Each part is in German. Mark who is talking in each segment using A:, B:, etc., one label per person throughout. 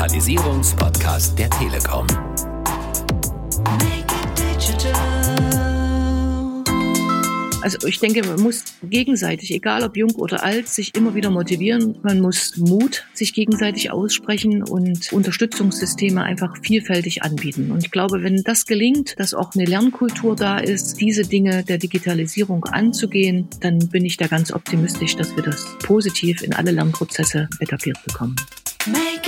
A: Digitalisierungspodcast der Telekom.
B: Also ich denke, man muss gegenseitig, egal ob jung oder alt, sich immer wieder motivieren. Man muss Mut sich gegenseitig aussprechen und Unterstützungssysteme einfach vielfältig anbieten. Und ich glaube, wenn das gelingt, dass auch eine Lernkultur da ist, diese Dinge der Digitalisierung anzugehen, dann bin ich da ganz optimistisch, dass wir das positiv in alle Lernprozesse etabliert bekommen. Make.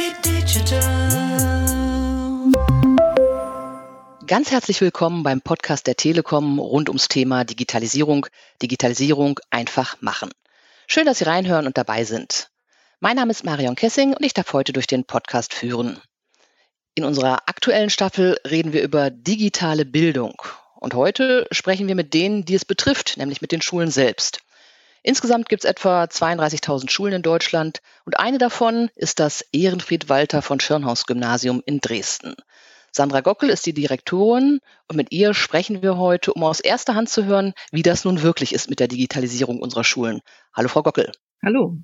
C: Ganz herzlich willkommen beim Podcast der Telekom rund ums Thema Digitalisierung. Digitalisierung einfach machen. Schön, dass Sie reinhören und dabei sind. Mein Name ist Marion Kessing und ich darf heute durch den Podcast führen. In unserer aktuellen Staffel reden wir über digitale Bildung. Und heute sprechen wir mit denen, die es betrifft, nämlich mit den Schulen selbst. Insgesamt gibt es etwa 32.000 Schulen in Deutschland und eine davon ist das Ehrenfried Walter von Schirnhaus Gymnasium in Dresden. Sandra Gockel ist die Direktorin und mit ihr sprechen wir heute, um aus erster Hand zu hören, wie das nun wirklich ist mit der Digitalisierung unserer Schulen. Hallo, Frau Gockel.
B: Hallo.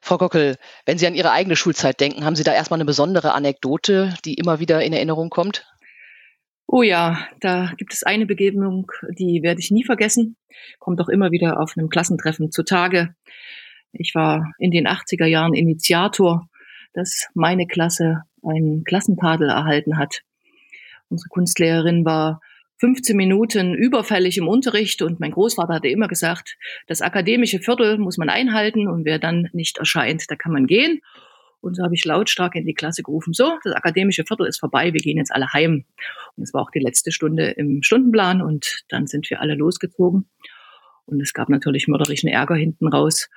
C: Frau Gockel, wenn Sie an Ihre eigene Schulzeit denken, haben Sie da erstmal eine besondere Anekdote, die immer wieder in Erinnerung kommt?
B: Oh ja, da gibt es eine Begegnung, die werde ich nie vergessen. Kommt auch immer wieder auf einem Klassentreffen zutage. Ich war in den 80er Jahren Initiator, dass meine Klasse einen Klassentadel erhalten hat. Unsere Kunstlehrerin war 15 Minuten überfällig im Unterricht und mein Großvater hatte immer gesagt, das akademische Viertel muss man einhalten und wer dann nicht erscheint, da kann man gehen. Und so habe ich lautstark in die Klasse gerufen, so, das akademische Viertel ist vorbei, wir gehen jetzt alle heim. Und es war auch die letzte Stunde im Stundenplan und dann sind wir alle losgezogen. Und es gab natürlich mörderischen Ärger hinten raus.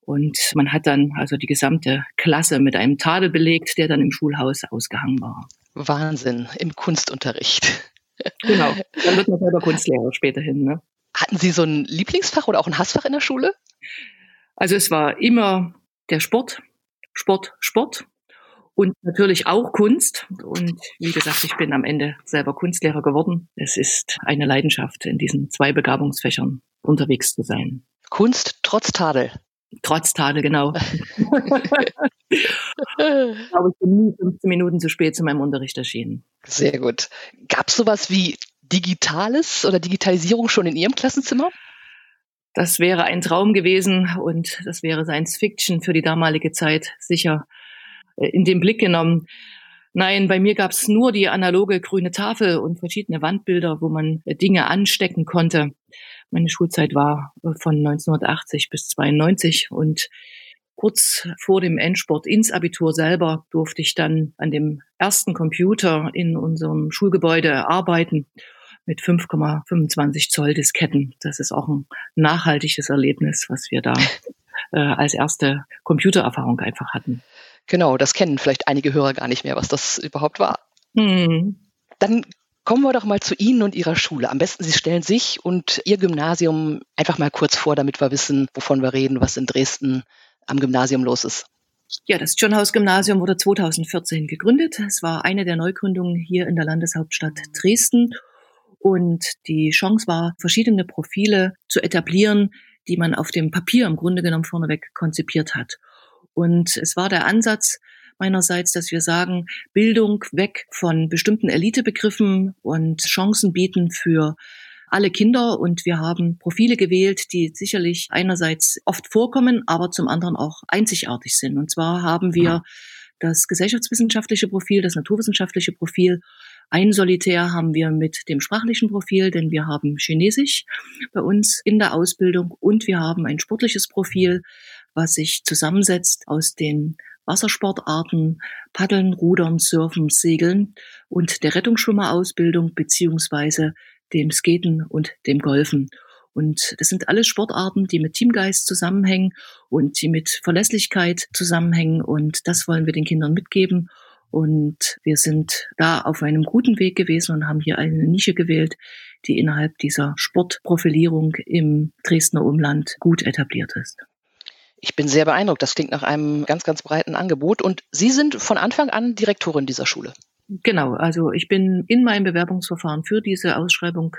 B: Und man hat dann also die gesamte Klasse mit einem Tadel belegt, der dann im Schulhaus ausgehangen war.
C: Wahnsinn, im Kunstunterricht.
B: Genau, dann wird man selber Kunstlehrer späterhin. Ne?
C: Hatten Sie so ein Lieblingsfach oder auch ein Hassfach in der Schule?
B: Also es war immer der Sport, Sport, Sport und natürlich auch Kunst. Und wie gesagt, ich bin am Ende selber Kunstlehrer geworden. Es ist eine Leidenschaft, in diesen zwei Begabungsfächern unterwegs zu sein.
C: Kunst trotz Tadel.
B: Trotz Tadel, genau. Aber ich bin nie 15 Minuten zu spät zu meinem Unterricht erschienen.
C: Sehr gut. Gab es sowas wie Digitales oder Digitalisierung schon in Ihrem Klassenzimmer?
B: Das wäre ein Traum gewesen und das wäre Science Fiction für die damalige Zeit sicher äh, in den Blick genommen. Nein, bei mir gab es nur die analoge grüne Tafel und verschiedene Wandbilder, wo man äh, Dinge anstecken konnte. Meine Schulzeit war äh, von 1980 bis 92 und kurz vor dem Endsport ins Abitur selber durfte ich dann an dem ersten Computer in unserem Schulgebäude arbeiten mit 5,25 Zoll Disketten. Das ist auch ein nachhaltiges Erlebnis, was wir da äh, als erste Computererfahrung einfach hatten.
C: Genau, das kennen vielleicht einige Hörer gar nicht mehr, was das überhaupt war. Hm. Dann Kommen wir doch mal zu Ihnen und Ihrer Schule. Am besten Sie stellen sich und Ihr Gymnasium einfach mal kurz vor, damit wir wissen, wovon wir reden, was in Dresden am Gymnasium los ist.
B: Ja, das John House Gymnasium wurde 2014 gegründet. Es war eine der Neugründungen hier in der Landeshauptstadt Dresden. Und die Chance war, verschiedene Profile zu etablieren, die man auf dem Papier im Grunde genommen vorneweg konzipiert hat. Und es war der Ansatz, meinerseits, dass wir sagen, Bildung weg von bestimmten Elitebegriffen und Chancen bieten für alle Kinder und wir haben Profile gewählt, die sicherlich einerseits oft vorkommen, aber zum anderen auch einzigartig sind. Und zwar haben wir das gesellschaftswissenschaftliche Profil, das naturwissenschaftliche Profil. Ein Solitär haben wir mit dem sprachlichen Profil, denn wir haben Chinesisch bei uns in der Ausbildung und wir haben ein sportliches Profil, was sich zusammensetzt aus den Wassersportarten, Paddeln, Rudern, Surfen, Segeln und der Rettungsschwimmerausbildung beziehungsweise dem Skaten und dem Golfen. Und das sind alles Sportarten, die mit Teamgeist zusammenhängen und die mit Verlässlichkeit zusammenhängen. Und das wollen wir den Kindern mitgeben. Und wir sind da auf einem guten Weg gewesen und haben hier eine Nische gewählt, die innerhalb dieser Sportprofilierung im Dresdner Umland gut etabliert ist.
C: Ich bin sehr beeindruckt. Das klingt nach einem ganz, ganz breiten Angebot. Und Sie sind von Anfang an Direktorin dieser Schule.
B: Genau, also ich bin in meinem Bewerbungsverfahren für diese Ausschreibung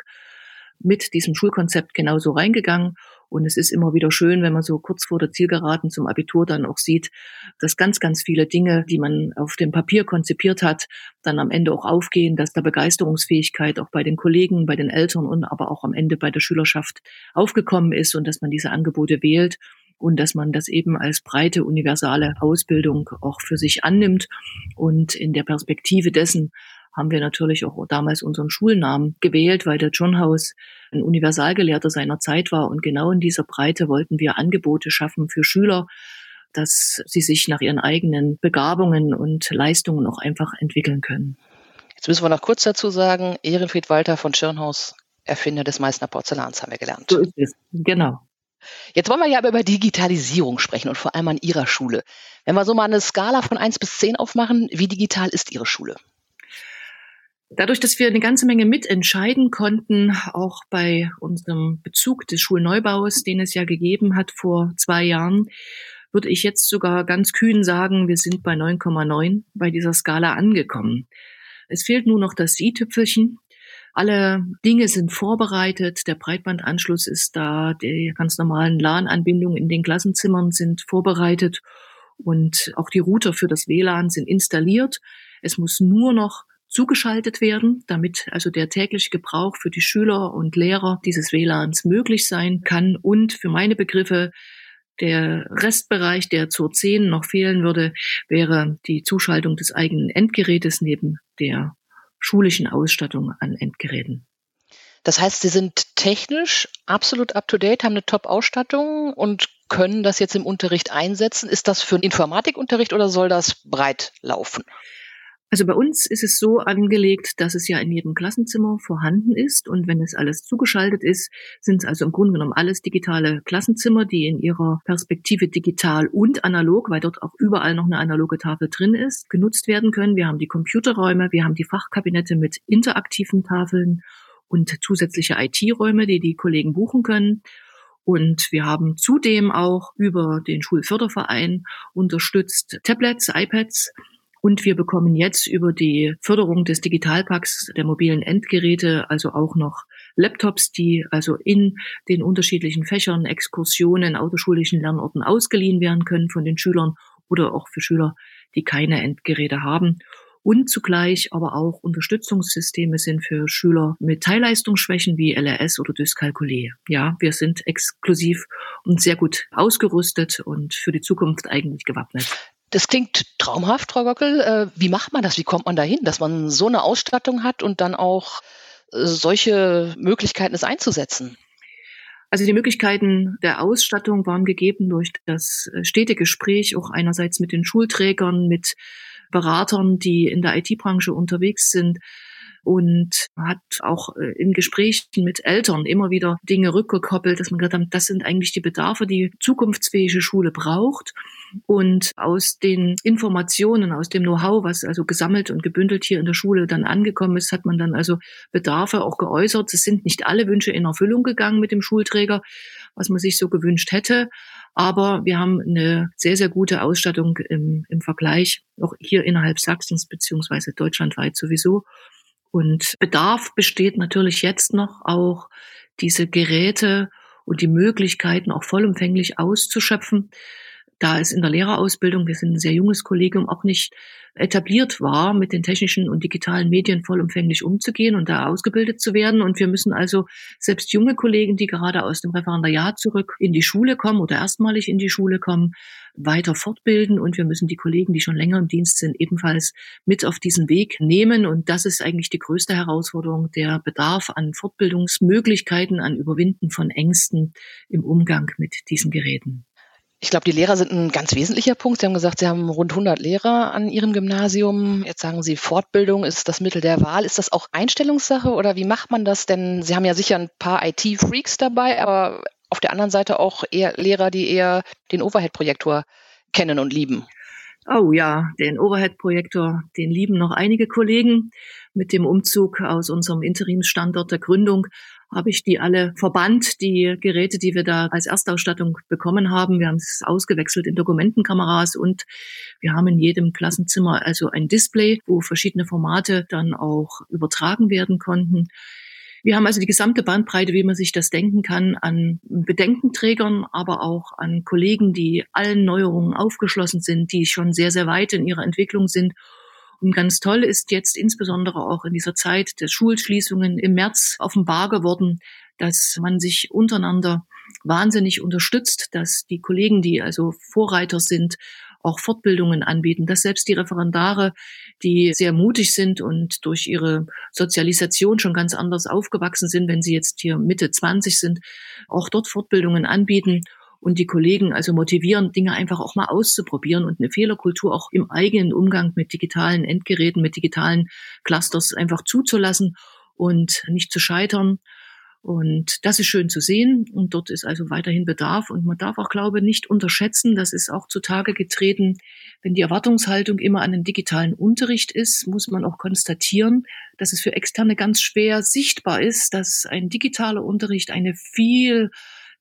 B: mit diesem Schulkonzept genauso reingegangen. Und es ist immer wieder schön, wenn man so kurz vor der Zielgeraden zum Abitur dann auch sieht, dass ganz, ganz viele Dinge, die man auf dem Papier konzipiert hat, dann am Ende auch aufgehen, dass da Begeisterungsfähigkeit auch bei den Kollegen, bei den Eltern und aber auch am Ende bei der Schülerschaft aufgekommen ist und dass man diese Angebote wählt und dass man das eben als breite universale Ausbildung auch für sich annimmt. Und in der Perspektive dessen haben wir natürlich auch damals unseren Schulnamen gewählt, weil der John House ein Universalgelehrter seiner Zeit war. Und genau in dieser Breite wollten wir Angebote schaffen für Schüler, dass sie sich nach ihren eigenen Begabungen und Leistungen auch einfach entwickeln können.
C: Jetzt müssen wir noch kurz dazu sagen, Ehrenfried Walter von Schirnhaus, Erfinder des Meißner Porzellans, haben wir gelernt.
B: So ist es, genau.
C: Jetzt wollen wir ja aber über Digitalisierung sprechen und vor allem an Ihrer Schule. Wenn wir so mal eine Skala von 1 bis 10 aufmachen, wie digital ist Ihre Schule?
B: Dadurch, dass wir eine ganze Menge mitentscheiden konnten, auch bei unserem Bezug des Schulneubaus, den es ja gegeben hat vor zwei Jahren, würde ich jetzt sogar ganz kühn sagen, wir sind bei 9,9 bei dieser Skala angekommen. Es fehlt nur noch das i-Tüpfelchen. Alle Dinge sind vorbereitet, der Breitbandanschluss ist da, die ganz normalen LAN-Anbindungen in den Klassenzimmern sind vorbereitet und auch die Router für das WLAN sind installiert. Es muss nur noch zugeschaltet werden, damit also der tägliche Gebrauch für die Schüler und Lehrer dieses WLANs möglich sein kann und für meine Begriffe der Restbereich, der zur 10 noch fehlen würde, wäre die Zuschaltung des eigenen Endgerätes neben der schulischen Ausstattung an Endgeräten.
C: Das heißt, Sie sind technisch absolut up-to-date, haben eine Top-Ausstattung und können das jetzt im Unterricht einsetzen. Ist das für einen Informatikunterricht oder soll das breit laufen?
B: Also bei uns ist es so angelegt, dass es ja in jedem Klassenzimmer vorhanden ist und wenn es alles zugeschaltet ist, sind es also im Grunde genommen alles digitale Klassenzimmer, die in ihrer Perspektive digital und analog, weil dort auch überall noch eine analoge Tafel drin ist, genutzt werden können. Wir haben die Computerräume, wir haben die Fachkabinette mit interaktiven Tafeln und zusätzliche IT-Räume, die die Kollegen buchen können. Und wir haben zudem auch über den Schulförderverein unterstützt Tablets, iPads, und wir bekommen jetzt über die Förderung des Digitalpacks der mobilen Endgeräte also auch noch Laptops, die also in den unterschiedlichen Fächern, Exkursionen, autoschulischen Lernorten ausgeliehen werden können von den Schülern oder auch für Schüler, die keine Endgeräte haben. Und zugleich aber auch Unterstützungssysteme sind für Schüler mit Teilleistungsschwächen wie LRS oder Dyskalkulie. Ja, wir sind exklusiv und sehr gut ausgerüstet und für die Zukunft eigentlich gewappnet.
C: Das klingt traumhaft, Frau Gockel. Äh, wie macht man das? Wie kommt man dahin, dass man so eine Ausstattung hat und dann auch äh, solche Möglichkeiten es einzusetzen?
B: Also die Möglichkeiten der Ausstattung waren gegeben durch das äh, stete Gespräch, auch einerseits mit den Schulträgern, mit Beratern, die in der IT-Branche unterwegs sind, und hat auch äh, in Gesprächen mit Eltern immer wieder Dinge rückgekoppelt, dass man gesagt hat, das sind eigentlich die Bedarfe, die zukunftsfähige Schule braucht. Und aus den Informationen, aus dem Know-how, was also gesammelt und gebündelt hier in der Schule dann angekommen ist, hat man dann also Bedarfe auch geäußert. Es sind nicht alle Wünsche in Erfüllung gegangen mit dem Schulträger, was man sich so gewünscht hätte. Aber wir haben eine sehr, sehr gute Ausstattung im, im Vergleich, auch hier innerhalb Sachsens beziehungsweise deutschlandweit sowieso. Und Bedarf besteht natürlich jetzt noch auch diese Geräte und die Möglichkeiten auch vollumfänglich auszuschöpfen da es in der Lehrerausbildung, wir sind ein sehr junges Kollegium, auch nicht etabliert war, mit den technischen und digitalen Medien vollumfänglich umzugehen und da ausgebildet zu werden. Und wir müssen also selbst junge Kollegen, die gerade aus dem Referendariat zurück in die Schule kommen oder erstmalig in die Schule kommen, weiter fortbilden. Und wir müssen die Kollegen, die schon länger im Dienst sind, ebenfalls mit auf diesen Weg nehmen. Und das ist eigentlich die größte Herausforderung, der Bedarf an Fortbildungsmöglichkeiten, an Überwinden von Ängsten im Umgang mit diesen Geräten.
C: Ich glaube, die Lehrer sind ein ganz wesentlicher Punkt. Sie haben gesagt, Sie haben rund 100 Lehrer an Ihrem Gymnasium. Jetzt sagen Sie, Fortbildung ist das Mittel der Wahl. Ist das auch Einstellungssache oder wie macht man das? Denn Sie haben ja sicher ein paar IT-Freaks dabei, aber auf der anderen Seite auch eher Lehrer, die eher den Overhead-Projektor kennen und lieben.
B: Oh ja, den Overhead-Projektor, den lieben noch einige Kollegen. Mit dem Umzug aus unserem Interimsstandort der Gründung habe ich die alle verbannt, die Geräte, die wir da als Erstausstattung bekommen haben. Wir haben es ausgewechselt in Dokumentenkameras und wir haben in jedem Klassenzimmer also ein Display, wo verschiedene Formate dann auch übertragen werden konnten. Wir haben also die gesamte Bandbreite, wie man sich das denken kann, an Bedenkenträgern, aber auch an Kollegen, die allen Neuerungen aufgeschlossen sind, die schon sehr, sehr weit in ihrer Entwicklung sind. Und ganz toll ist jetzt insbesondere auch in dieser Zeit der Schulschließungen im März offenbar geworden, dass man sich untereinander wahnsinnig unterstützt, dass die Kollegen, die also Vorreiter sind, auch Fortbildungen anbieten, dass selbst die Referendare, die sehr mutig sind und durch ihre Sozialisation schon ganz anders aufgewachsen sind, wenn sie jetzt hier Mitte 20 sind, auch dort Fortbildungen anbieten und die Kollegen also motivieren, Dinge einfach auch mal auszuprobieren und eine Fehlerkultur auch im eigenen Umgang mit digitalen Endgeräten, mit digitalen Clusters einfach zuzulassen und nicht zu scheitern. Und das ist schön zu sehen. Und dort ist also weiterhin Bedarf. Und man darf auch, glaube ich, nicht unterschätzen, das ist auch zutage getreten, wenn die Erwartungshaltung immer an den digitalen Unterricht ist, muss man auch konstatieren, dass es für Externe ganz schwer sichtbar ist, dass ein digitaler Unterricht eine viel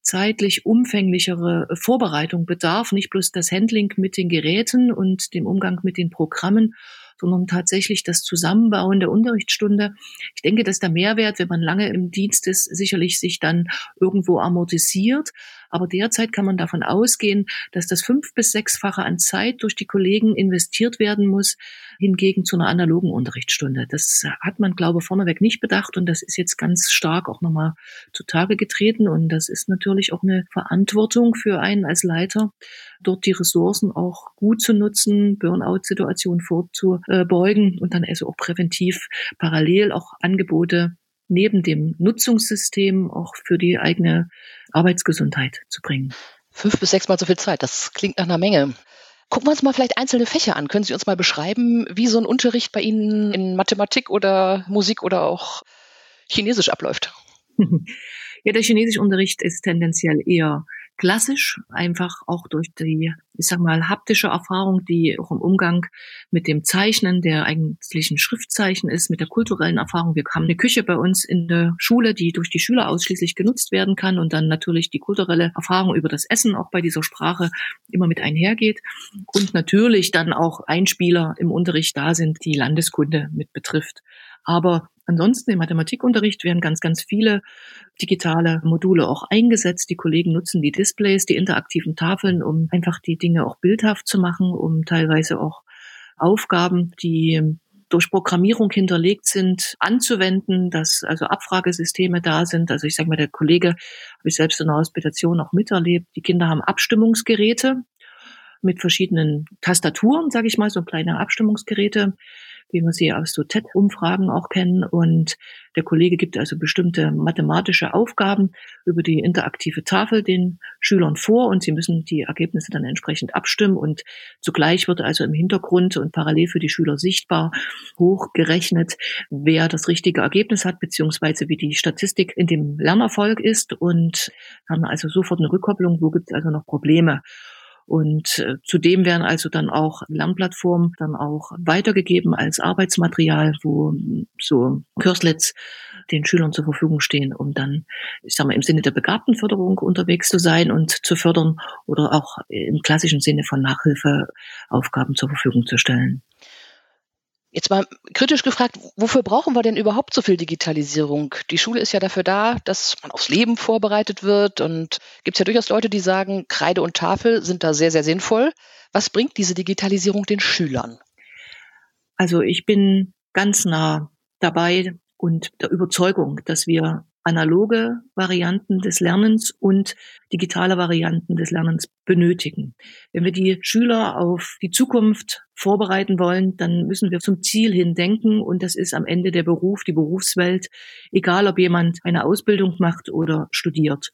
B: zeitlich umfänglichere Vorbereitung bedarf, nicht bloß das Handling mit den Geräten und dem Umgang mit den Programmen, sondern tatsächlich das Zusammenbauen der Unterrichtsstunde. Ich denke, dass der Mehrwert, wenn man lange im Dienst ist, sicherlich sich dann irgendwo amortisiert. Aber derzeit kann man davon ausgehen, dass das fünf- bis sechsfache an Zeit durch die Kollegen investiert werden muss, hingegen zu einer analogen Unterrichtsstunde. Das hat man, glaube ich, vorneweg nicht bedacht und das ist jetzt ganz stark auch nochmal zutage getreten und das ist natürlich auch eine Verantwortung für einen als Leiter, dort die Ressourcen auch gut zu nutzen, Burnout-Situationen vorzubeugen und dann also auch präventiv parallel auch Angebote neben dem Nutzungssystem auch für die eigene Arbeitsgesundheit zu bringen.
C: Fünf bis sechs Mal so viel Zeit, das klingt nach einer Menge. Gucken wir uns mal vielleicht einzelne Fächer an. Können Sie uns mal beschreiben, wie so ein Unterricht bei Ihnen in Mathematik oder Musik oder auch Chinesisch abläuft?
B: Ja, der Chinesischunterricht ist tendenziell eher klassisch, einfach auch durch die, ich sag mal, haptische Erfahrung, die auch im Umgang mit dem Zeichnen der eigentlichen Schriftzeichen ist, mit der kulturellen Erfahrung. Wir haben eine Küche bei uns in der Schule, die durch die Schüler ausschließlich genutzt werden kann und dann natürlich die kulturelle Erfahrung über das Essen auch bei dieser Sprache immer mit einhergeht und natürlich dann auch Einspieler im Unterricht da sind, die Landeskunde mit betrifft. Aber ansonsten im Mathematikunterricht werden ganz, ganz viele digitale Module auch eingesetzt. Die Kollegen nutzen die Displays, die interaktiven Tafeln, um einfach die Dinge auch bildhaft zu machen, um teilweise auch Aufgaben, die durch Programmierung hinterlegt sind, anzuwenden, dass also Abfragesysteme da sind. Also ich sage mal, der Kollege habe ich selbst in der Hospitation auch miterlebt. Die Kinder haben Abstimmungsgeräte mit verschiedenen Tastaturen, sage ich mal, so kleine Abstimmungsgeräte, wie wir sie aus so TED-Umfragen auch kennen. Und der Kollege gibt also bestimmte mathematische Aufgaben über die interaktive Tafel den Schülern vor und sie müssen die Ergebnisse dann entsprechend abstimmen. Und zugleich wird also im Hintergrund und parallel für die Schüler sichtbar hochgerechnet, wer das richtige Ergebnis hat, beziehungsweise wie die Statistik in dem Lernerfolg ist und haben also sofort eine Rückkopplung, wo gibt es also noch Probleme. Und äh, zudem werden also dann auch Lernplattformen dann auch weitergegeben als Arbeitsmaterial, wo hm, so Curslets den Schülern zur Verfügung stehen, um dann, ich sag mal, im Sinne der Begabtenförderung unterwegs zu sein und zu fördern oder auch im klassischen Sinne von Nachhilfeaufgaben zur Verfügung zu stellen.
C: Jetzt mal kritisch gefragt, wofür brauchen wir denn überhaupt so viel Digitalisierung? Die Schule ist ja dafür da, dass man aufs Leben vorbereitet wird und gibt es ja durchaus Leute, die sagen, Kreide und Tafel sind da sehr, sehr sinnvoll. Was bringt diese Digitalisierung den Schülern?
B: Also ich bin ganz nah dabei und der Überzeugung, dass wir analoge Varianten des Lernens und digitale Varianten des Lernens benötigen. Wenn wir die Schüler auf die Zukunft vorbereiten wollen, dann müssen wir zum Ziel hin denken und das ist am Ende der Beruf, die Berufswelt, egal ob jemand eine Ausbildung macht oder studiert.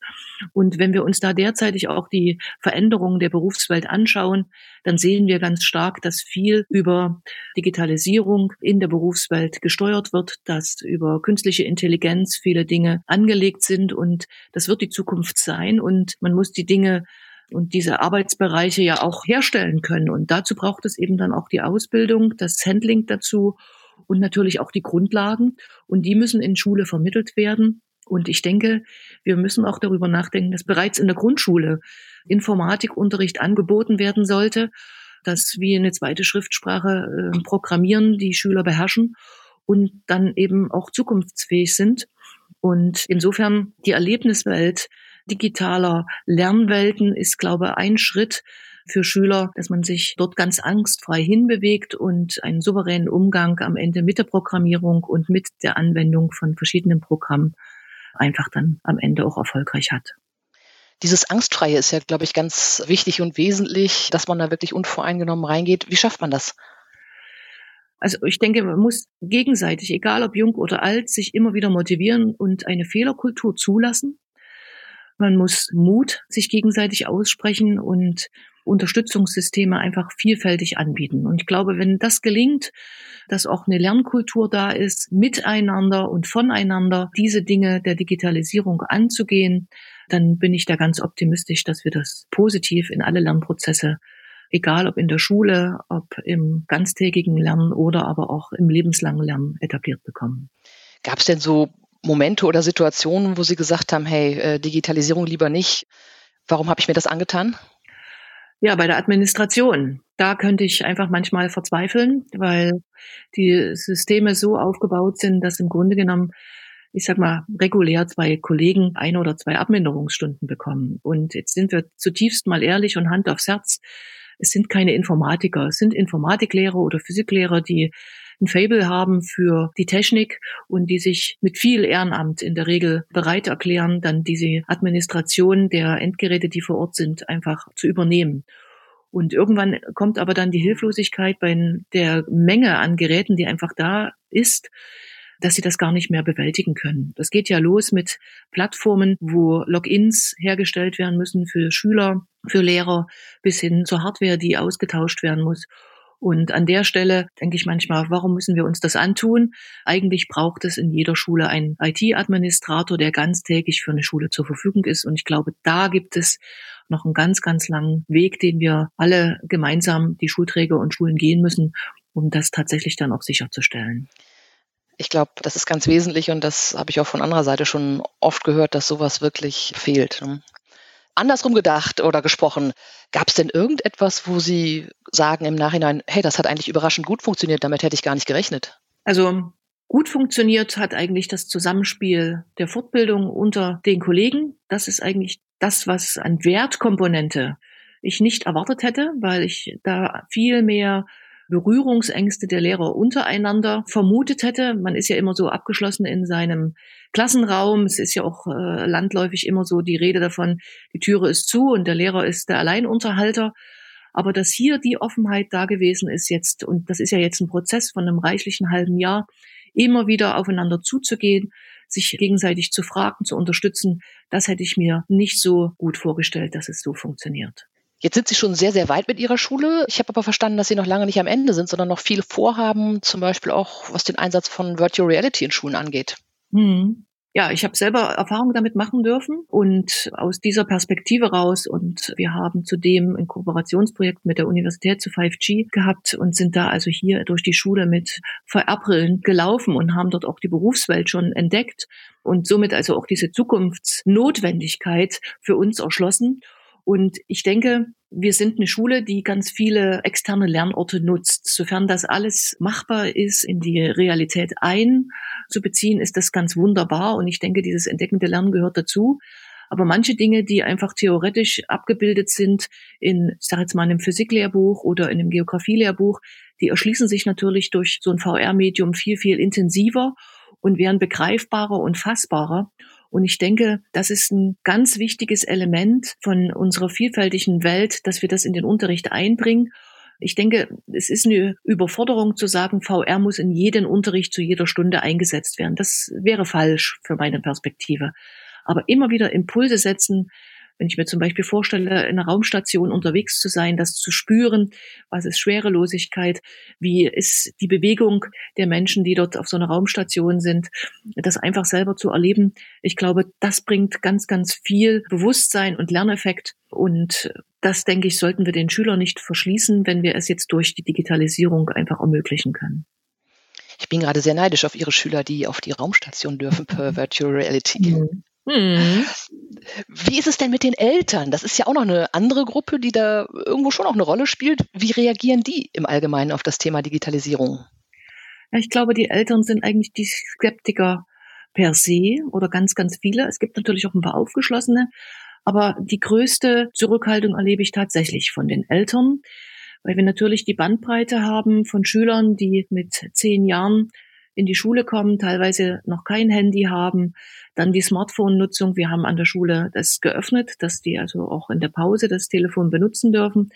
B: Und wenn wir uns da derzeitig auch die Veränderungen der Berufswelt anschauen, dann sehen wir ganz stark, dass viel über Digitalisierung in der Berufswelt gesteuert wird, dass über künstliche Intelligenz viele Dinge angelegt sind und das wird die Zukunft sein und man muss die Dinge und diese Arbeitsbereiche ja auch herstellen können. Und dazu braucht es eben dann auch die Ausbildung, das Handling dazu und natürlich auch die Grundlagen. Und die müssen in Schule vermittelt werden. Und ich denke, wir müssen auch darüber nachdenken, dass bereits in der Grundschule Informatikunterricht angeboten werden sollte, dass wie eine zweite Schriftsprache äh, Programmieren die Schüler beherrschen und dann eben auch zukunftsfähig sind. Und insofern die Erlebniswelt digitaler Lernwelten ist, glaube ich, ein Schritt für Schüler, dass man sich dort ganz angstfrei hinbewegt und einen souveränen Umgang am Ende mit der Programmierung und mit der Anwendung von verschiedenen Programmen einfach dann am Ende auch erfolgreich hat.
C: Dieses Angstfreie ist ja, glaube ich, ganz wichtig und wesentlich, dass man da wirklich unvoreingenommen reingeht. Wie schafft man das?
B: Also ich denke, man muss gegenseitig, egal ob jung oder alt, sich immer wieder motivieren und eine Fehlerkultur zulassen. Man muss Mut sich gegenseitig aussprechen und Unterstützungssysteme einfach vielfältig anbieten. Und ich glaube, wenn das gelingt, dass auch eine Lernkultur da ist, miteinander und voneinander diese Dinge der Digitalisierung anzugehen, dann bin ich da ganz optimistisch, dass wir das positiv in alle Lernprozesse, egal ob in der Schule, ob im ganztägigen Lernen oder aber auch im lebenslangen Lernen etabliert bekommen.
C: Gab es denn so Momente oder Situationen, wo Sie gesagt haben, hey, äh, Digitalisierung lieber nicht? Warum habe ich mir das angetan?
B: Ja, bei der Administration. Da könnte ich einfach manchmal verzweifeln, weil die Systeme so aufgebaut sind, dass im Grunde genommen, ich sag mal, regulär zwei Kollegen ein oder zwei Abminderungsstunden bekommen. Und jetzt sind wir zutiefst mal ehrlich und Hand aufs Herz. Es sind keine Informatiker, es sind Informatiklehrer oder Physiklehrer, die ein Fable haben für die Technik und die sich mit viel Ehrenamt in der Regel bereit erklären, dann diese Administration der Endgeräte, die vor Ort sind, einfach zu übernehmen. Und irgendwann kommt aber dann die Hilflosigkeit bei der Menge an Geräten, die einfach da ist, dass sie das gar nicht mehr bewältigen können. Das geht ja los mit Plattformen, wo Logins hergestellt werden müssen für Schüler, für Lehrer, bis hin zur Hardware, die ausgetauscht werden muss. Und an der Stelle denke ich manchmal, warum müssen wir uns das antun? Eigentlich braucht es in jeder Schule einen IT-Administrator, der ganztägig für eine Schule zur Verfügung ist. Und ich glaube, da gibt es noch einen ganz, ganz langen Weg, den wir alle gemeinsam, die Schulträger und Schulen gehen müssen, um das tatsächlich dann auch sicherzustellen.
C: Ich glaube, das ist ganz wesentlich und das habe ich auch von anderer Seite schon oft gehört, dass sowas wirklich fehlt. Ne? Andersrum gedacht oder gesprochen, gab es denn irgendetwas, wo Sie sagen im Nachhinein, hey, das hat eigentlich überraschend gut funktioniert, damit hätte ich gar nicht gerechnet?
B: Also gut funktioniert hat eigentlich das Zusammenspiel der Fortbildung unter den Kollegen. Das ist eigentlich das, was an Wertkomponente ich nicht erwartet hätte, weil ich da viel mehr Berührungsängste der Lehrer untereinander vermutet hätte. Man ist ja immer so abgeschlossen in seinem Klassenraum. Es ist ja auch äh, landläufig immer so die Rede davon, die Türe ist zu und der Lehrer ist der Alleinunterhalter. Aber dass hier die Offenheit da gewesen ist jetzt, und das ist ja jetzt ein Prozess von einem reichlichen halben Jahr, immer wieder aufeinander zuzugehen, sich gegenseitig zu fragen, zu unterstützen, das hätte ich mir nicht so gut vorgestellt, dass es so funktioniert.
C: Jetzt sind Sie schon sehr, sehr weit mit Ihrer Schule. Ich habe aber verstanden, dass Sie noch lange nicht am Ende sind, sondern noch viel vorhaben, zum Beispiel auch was den Einsatz von Virtual Reality in Schulen angeht.
B: Hm. Ja, ich habe selber Erfahrungen damit machen dürfen und aus dieser Perspektive raus und wir haben zudem ein Kooperationsprojekt mit der Universität zu 5G gehabt und sind da also hier durch die Schule mit VR-Brillen gelaufen und haben dort auch die Berufswelt schon entdeckt und somit also auch diese Zukunftsnotwendigkeit für uns erschlossen. Und ich denke, wir sind eine Schule, die ganz viele externe Lernorte nutzt. Sofern das alles machbar ist, in die Realität einzubeziehen, ist das ganz wunderbar. Und ich denke, dieses entdeckende Lernen gehört dazu. Aber manche Dinge, die einfach theoretisch abgebildet sind in, ich sage jetzt mal, einem Physiklehrbuch oder in einem Geografielehrbuch, die erschließen sich natürlich durch so ein VR-Medium viel, viel intensiver und werden begreifbarer und fassbarer. Und ich denke, das ist ein ganz wichtiges Element von unserer vielfältigen Welt, dass wir das in den Unterricht einbringen. Ich denke, es ist eine Überforderung zu sagen, VR muss in jeden Unterricht zu jeder Stunde eingesetzt werden. Das wäre falsch für meine Perspektive. Aber immer wieder Impulse setzen, wenn ich mir zum Beispiel vorstelle, in einer Raumstation unterwegs zu sein, das zu spüren, was ist Schwerelosigkeit, wie ist die Bewegung der Menschen, die dort auf so einer Raumstation sind, das einfach selber zu erleben. Ich glaube, das bringt ganz, ganz viel Bewusstsein und Lerneffekt. Und das, denke ich, sollten wir den Schülern nicht verschließen, wenn wir es jetzt durch die Digitalisierung einfach ermöglichen können.
C: Ich bin gerade sehr neidisch auf Ihre Schüler, die auf die Raumstation dürfen per Virtual Reality. Mhm. Mhm. Wie ist es denn mit den Eltern? Das ist ja auch noch eine andere Gruppe, die da irgendwo schon auch eine Rolle spielt. Wie reagieren die im Allgemeinen auf das Thema Digitalisierung?
B: Ja, ich glaube, die Eltern sind eigentlich die Skeptiker per se oder ganz, ganz viele. Es gibt natürlich auch ein paar aufgeschlossene, aber die größte Zurückhaltung erlebe ich tatsächlich von den Eltern, weil wir natürlich die Bandbreite haben von Schülern, die mit zehn Jahren in die Schule kommen, teilweise noch kein Handy haben, dann die Smartphone-Nutzung. Wir haben an der Schule das geöffnet, dass die also auch in der Pause das Telefon benutzen dürfen.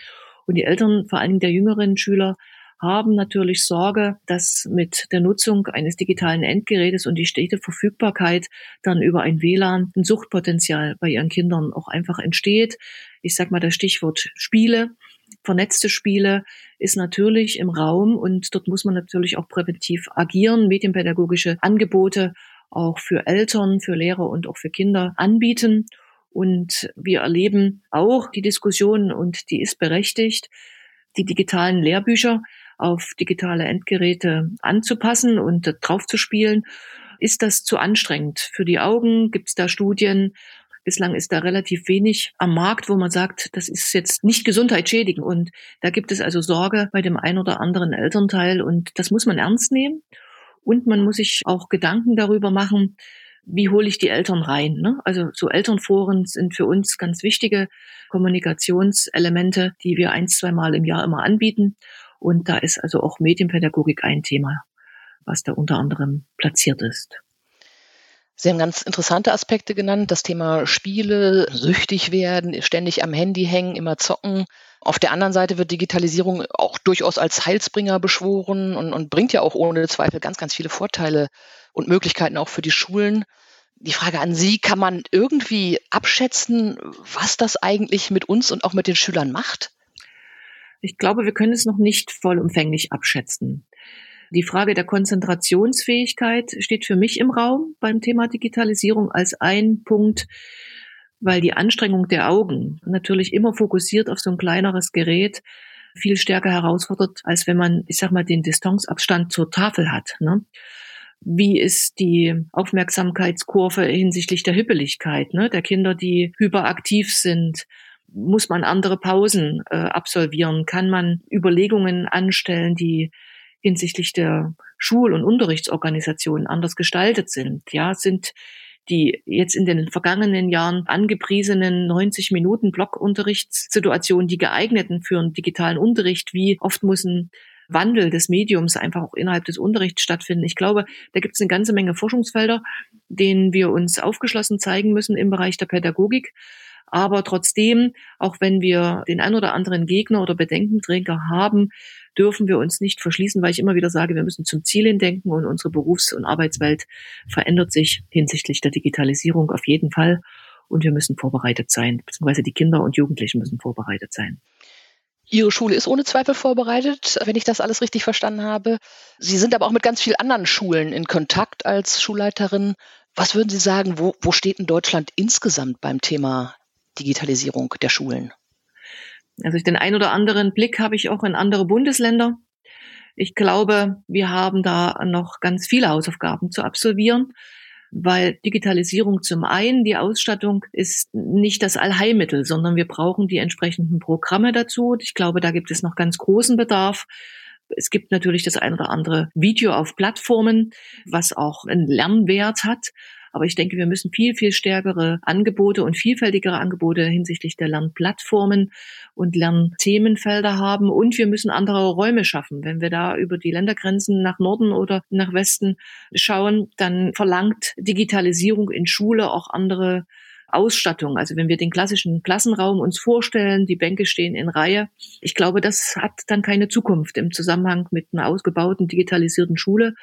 B: Und die Eltern, vor allem der jüngeren Schüler, haben natürlich Sorge, dass mit der Nutzung eines digitalen Endgerätes und die stete Verfügbarkeit dann über ein WLAN ein Suchtpotenzial bei ihren Kindern auch einfach entsteht. Ich sage mal das Stichwort Spiele vernetzte Spiele ist natürlich im Raum und dort muss man natürlich auch präventiv agieren, medienpädagogische Angebote auch für Eltern, für Lehrer und auch für Kinder anbieten. Und wir erleben auch die Diskussion, und die ist berechtigt, die digitalen Lehrbücher auf digitale Endgeräte anzupassen und drauf zu spielen. Ist das zu anstrengend für die Augen? Gibt es da Studien? Bislang ist da relativ wenig am Markt, wo man sagt, das ist jetzt nicht gesundheitsschädigend. Und da gibt es also Sorge bei dem ein oder anderen Elternteil. Und das muss man ernst nehmen. Und man muss sich auch Gedanken darüber machen, wie hole ich die Eltern rein. Ne? Also so Elternforen sind für uns ganz wichtige Kommunikationselemente, die wir ein, zwei Mal im Jahr immer anbieten. Und da ist also auch Medienpädagogik ein Thema, was da unter anderem platziert ist.
C: Sie haben ganz interessante Aspekte genannt, das Thema Spiele, süchtig werden, ständig am Handy hängen, immer zocken. Auf der anderen Seite wird Digitalisierung auch durchaus als Heilsbringer beschworen und, und bringt ja auch ohne Zweifel ganz, ganz viele Vorteile und Möglichkeiten auch für die Schulen. Die Frage an Sie, kann man irgendwie abschätzen, was das eigentlich mit uns und auch mit den Schülern macht?
B: Ich glaube, wir können es noch nicht vollumfänglich abschätzen. Die Frage der Konzentrationsfähigkeit steht für mich im Raum beim Thema Digitalisierung als ein Punkt, weil die Anstrengung der Augen natürlich immer fokussiert auf so ein kleineres Gerät viel stärker herausfordert, als wenn man, ich sag mal, den Distanzabstand zur Tafel hat. Ne? Wie ist die Aufmerksamkeitskurve hinsichtlich der Hüppeligkeit ne? der Kinder, die hyperaktiv sind? Muss man andere Pausen äh, absolvieren? Kann man Überlegungen anstellen, die hinsichtlich der Schul- und Unterrichtsorganisationen anders gestaltet sind. Ja, sind die jetzt in den vergangenen Jahren angepriesenen 90 Minuten Blockunterrichtssituationen die geeigneten für einen digitalen Unterricht? Wie oft muss ein Wandel des Mediums einfach auch innerhalb des Unterrichts stattfinden. Ich glaube, da gibt es eine ganze Menge Forschungsfelder, denen wir uns aufgeschlossen zeigen müssen im Bereich der Pädagogik. Aber trotzdem, auch wenn wir den ein oder anderen Gegner oder Bedenkenträger haben, dürfen wir uns nicht verschließen, weil ich immer wieder sage, wir müssen zum Ziel hindenken und unsere Berufs- und Arbeitswelt verändert sich hinsichtlich der Digitalisierung auf jeden Fall. Und wir müssen vorbereitet sein, beziehungsweise die Kinder und Jugendlichen müssen vorbereitet sein.
C: Ihre Schule ist ohne Zweifel vorbereitet, wenn ich das alles richtig verstanden habe. Sie sind aber auch mit ganz vielen anderen Schulen in Kontakt als Schulleiterin. Was würden Sie sagen, wo, wo steht in Deutschland insgesamt beim Thema Digitalisierung der Schulen?
B: Also den ein oder anderen Blick habe ich auch in andere Bundesländer. Ich glaube, wir haben da noch ganz viele Hausaufgaben zu absolvieren, weil Digitalisierung zum einen, die Ausstattung ist nicht das Allheilmittel, sondern wir brauchen die entsprechenden Programme dazu. Ich glaube, da gibt es noch ganz großen Bedarf. Es gibt natürlich das ein oder andere Video auf Plattformen, was auch einen Lernwert hat. Aber ich denke, wir müssen viel, viel stärkere Angebote und vielfältigere Angebote hinsichtlich der Lernplattformen und Lernthemenfelder haben. Und wir müssen andere Räume schaffen. Wenn wir da über die Ländergrenzen nach Norden oder nach Westen schauen, dann verlangt Digitalisierung in Schule auch andere Ausstattung. Also wenn wir den klassischen Klassenraum uns vorstellen, die Bänke stehen in Reihe. Ich glaube, das hat dann keine Zukunft im Zusammenhang mit einer ausgebauten, digitalisierten Schule,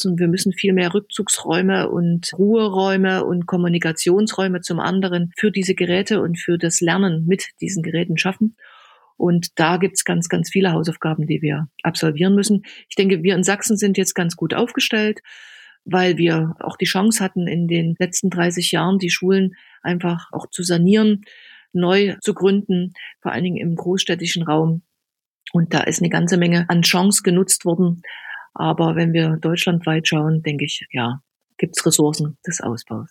B: sondern wir müssen viel mehr Rückzugsräume und Ruheräume und Kommunikationsräume zum anderen für diese Geräte und für das Lernen mit diesen Geräten schaffen. Und da gibt's ganz, ganz viele Hausaufgaben, die wir absolvieren müssen. Ich denke, wir in Sachsen sind jetzt ganz gut aufgestellt, weil wir auch die Chance hatten, in den letzten 30 Jahren die Schulen einfach auch zu sanieren, neu zu gründen, vor allen Dingen im großstädtischen Raum. Und da ist eine ganze Menge an Chance genutzt worden, aber wenn wir deutschlandweit schauen, denke ich, ja, gibt es Ressourcen des Ausbaus.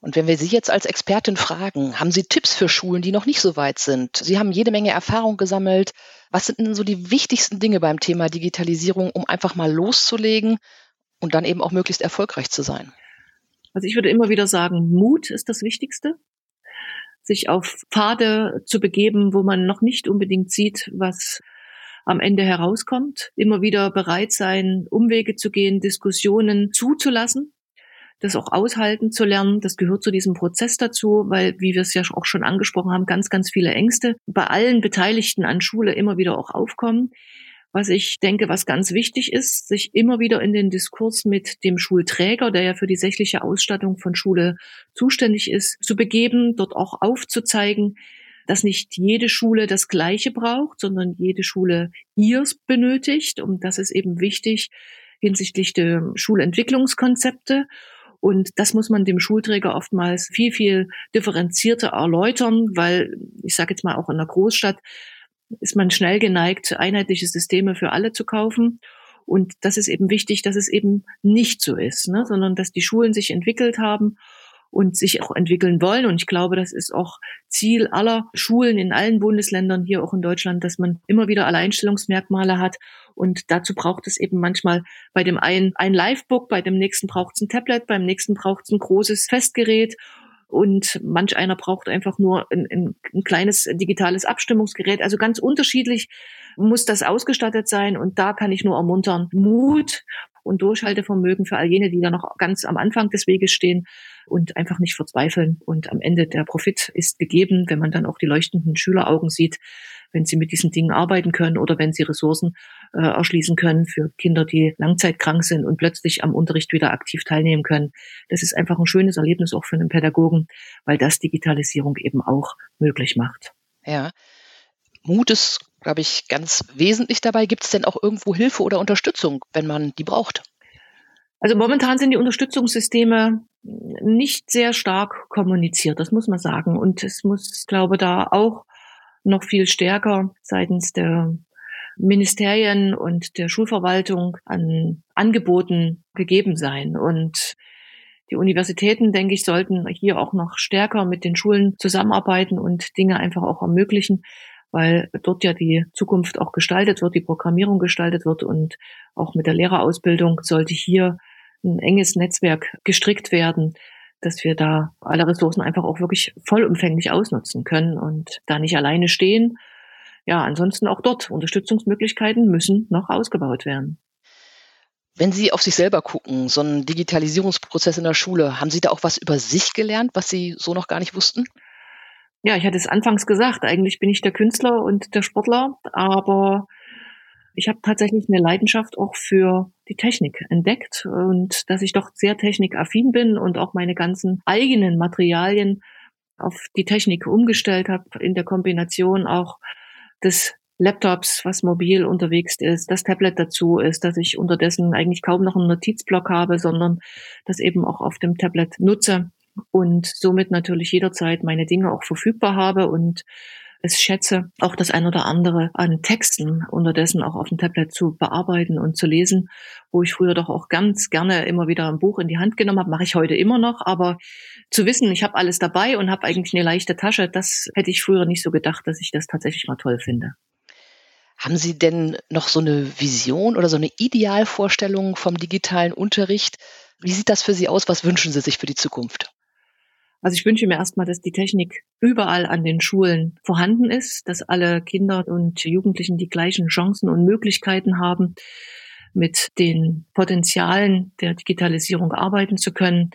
C: Und wenn wir Sie jetzt als Expertin fragen, haben Sie Tipps für Schulen, die noch nicht so weit sind? Sie haben jede Menge Erfahrung gesammelt. Was sind denn so die wichtigsten Dinge beim Thema Digitalisierung, um einfach mal loszulegen und dann eben auch möglichst erfolgreich zu sein?
B: Also ich würde immer wieder sagen, Mut ist das Wichtigste. Sich auf Pfade zu begeben, wo man noch nicht unbedingt sieht, was am Ende herauskommt. Immer wieder bereit sein, Umwege zu gehen, Diskussionen zuzulassen das auch aushalten zu lernen. Das gehört zu diesem Prozess dazu, weil, wie wir es ja auch schon angesprochen haben, ganz, ganz viele Ängste bei allen Beteiligten an Schule immer wieder auch aufkommen. Was ich denke, was ganz wichtig ist, sich immer wieder in den Diskurs mit dem Schulträger, der ja für die sächliche Ausstattung von Schule zuständig ist, zu begeben, dort auch aufzuzeigen, dass nicht jede Schule das Gleiche braucht, sondern jede Schule ihrs benötigt. Und das ist eben wichtig hinsichtlich der Schulentwicklungskonzepte. Und das muss man dem Schulträger oftmals viel, viel differenzierter erläutern, weil ich sage jetzt mal auch in der Großstadt ist man schnell geneigt, einheitliche Systeme für alle zu kaufen. Und das ist eben wichtig, dass es eben nicht so ist, ne? sondern dass die Schulen sich entwickelt haben und sich auch entwickeln wollen. Und ich glaube, das ist auch Ziel aller Schulen in allen Bundesländern hier auch in Deutschland, dass man immer wieder Alleinstellungsmerkmale hat. Und dazu braucht es eben manchmal bei dem einen ein Livebook, bei dem nächsten braucht es ein Tablet, beim nächsten braucht es ein großes Festgerät. Und manch einer braucht einfach nur ein, ein, ein kleines digitales Abstimmungsgerät. Also ganz unterschiedlich muss das ausgestattet sein. Und da kann ich nur ermuntern, Mut und Durchhaltevermögen für all jene, die da noch ganz am Anfang des Weges stehen und einfach nicht verzweifeln. Und am Ende der Profit ist gegeben, wenn man dann auch die leuchtenden Schüleraugen sieht, wenn sie mit diesen Dingen arbeiten können oder wenn sie Ressourcen äh, erschließen können für Kinder, die langzeitkrank sind und plötzlich am Unterricht wieder aktiv teilnehmen können. Das ist einfach ein schönes Erlebnis auch für einen Pädagogen, weil das Digitalisierung eben auch möglich macht.
C: Ja. Mut ist, glaube ich, ganz wesentlich dabei. Gibt es denn auch irgendwo Hilfe oder Unterstützung, wenn man die braucht?
B: Also momentan sind die Unterstützungssysteme nicht sehr stark kommuniziert, das muss man sagen. Und es muss, glaube da auch noch viel stärker seitens der Ministerien und der Schulverwaltung an Angeboten gegeben sein. Und die Universitäten, denke ich, sollten hier auch noch stärker mit den Schulen zusammenarbeiten und Dinge einfach auch ermöglichen, weil dort ja die Zukunft auch gestaltet wird, die Programmierung gestaltet wird und auch mit der Lehrerausbildung sollte hier ein enges Netzwerk gestrickt werden, dass wir da alle Ressourcen einfach auch wirklich vollumfänglich ausnutzen können und da nicht alleine stehen. Ja, ansonsten auch dort Unterstützungsmöglichkeiten müssen noch ausgebaut werden.
C: Wenn Sie auf sich selber gucken, so ein Digitalisierungsprozess in der Schule, haben Sie da auch was über sich gelernt, was Sie so noch gar nicht wussten?
B: Ja, ich hatte es anfangs gesagt, eigentlich bin ich der Künstler und der Sportler, aber ich habe tatsächlich eine Leidenschaft auch für die Technik entdeckt und dass ich doch sehr technikaffin bin und auch meine ganzen eigenen Materialien auf die Technik umgestellt habe in der Kombination auch des Laptops, was mobil unterwegs ist, das Tablet dazu ist, dass ich unterdessen eigentlich kaum noch einen Notizblock habe, sondern das eben auch auf dem Tablet nutze und somit natürlich jederzeit meine Dinge auch verfügbar habe und es schätze, auch das ein oder andere an Texten unterdessen auch auf dem Tablet zu bearbeiten und zu lesen, wo ich früher doch auch ganz gerne immer wieder ein Buch in die Hand genommen habe, mache ich heute immer noch, aber zu wissen, ich habe alles dabei und habe eigentlich eine leichte Tasche, das hätte ich früher nicht so gedacht, dass ich das tatsächlich mal toll finde.
C: Haben Sie denn noch so eine Vision oder so eine Idealvorstellung vom digitalen Unterricht? Wie sieht das für Sie aus? Was wünschen Sie sich für die Zukunft?
B: Also ich wünsche mir erstmal, dass die Technik überall an den Schulen vorhanden ist, dass alle Kinder und Jugendlichen die gleichen Chancen und Möglichkeiten haben, mit den Potenzialen der Digitalisierung arbeiten zu können,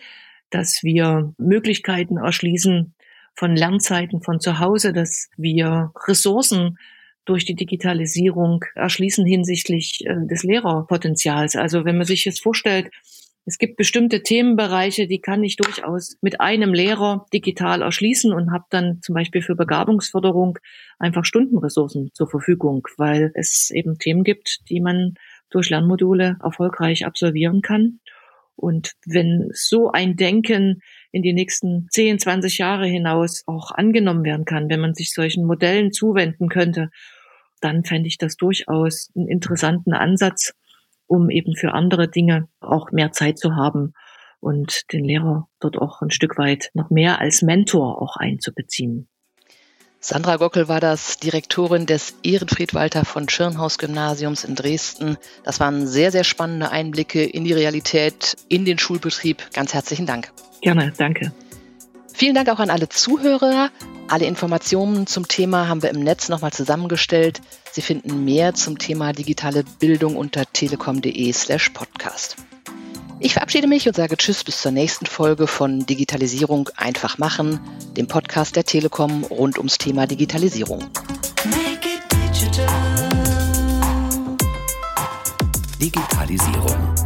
B: dass wir Möglichkeiten erschließen von Lernzeiten von zu Hause, dass wir Ressourcen durch die Digitalisierung erschließen hinsichtlich äh, des Lehrerpotenzials. Also wenn man sich jetzt vorstellt, es gibt bestimmte Themenbereiche, die kann ich durchaus mit einem Lehrer digital erschließen und habe dann zum Beispiel für Begabungsförderung einfach Stundenressourcen zur Verfügung, weil es eben Themen gibt, die man durch Lernmodule erfolgreich absolvieren kann. Und wenn so ein Denken in die nächsten 10, 20 Jahre hinaus auch angenommen werden kann, wenn man sich solchen Modellen zuwenden könnte, dann fände ich das durchaus einen interessanten Ansatz, um eben für andere Dinge auch mehr Zeit zu haben und den Lehrer dort auch ein Stück weit noch mehr als Mentor auch einzubeziehen.
C: Sandra Gockel war das, Direktorin des Ehrenfried Walter von Schirnhaus Gymnasiums in Dresden. Das waren sehr, sehr spannende Einblicke in die Realität, in den Schulbetrieb. Ganz herzlichen Dank.
B: Gerne, danke.
C: Vielen Dank auch an alle Zuhörer. Alle Informationen zum Thema haben wir im Netz nochmal zusammengestellt. Sie finden mehr zum Thema digitale Bildung unter telekom.de slash podcast. Ich verabschiede mich und sage Tschüss bis zur nächsten Folge von Digitalisierung einfach machen, dem Podcast der Telekom rund ums Thema Digitalisierung.
A: Digitalisierung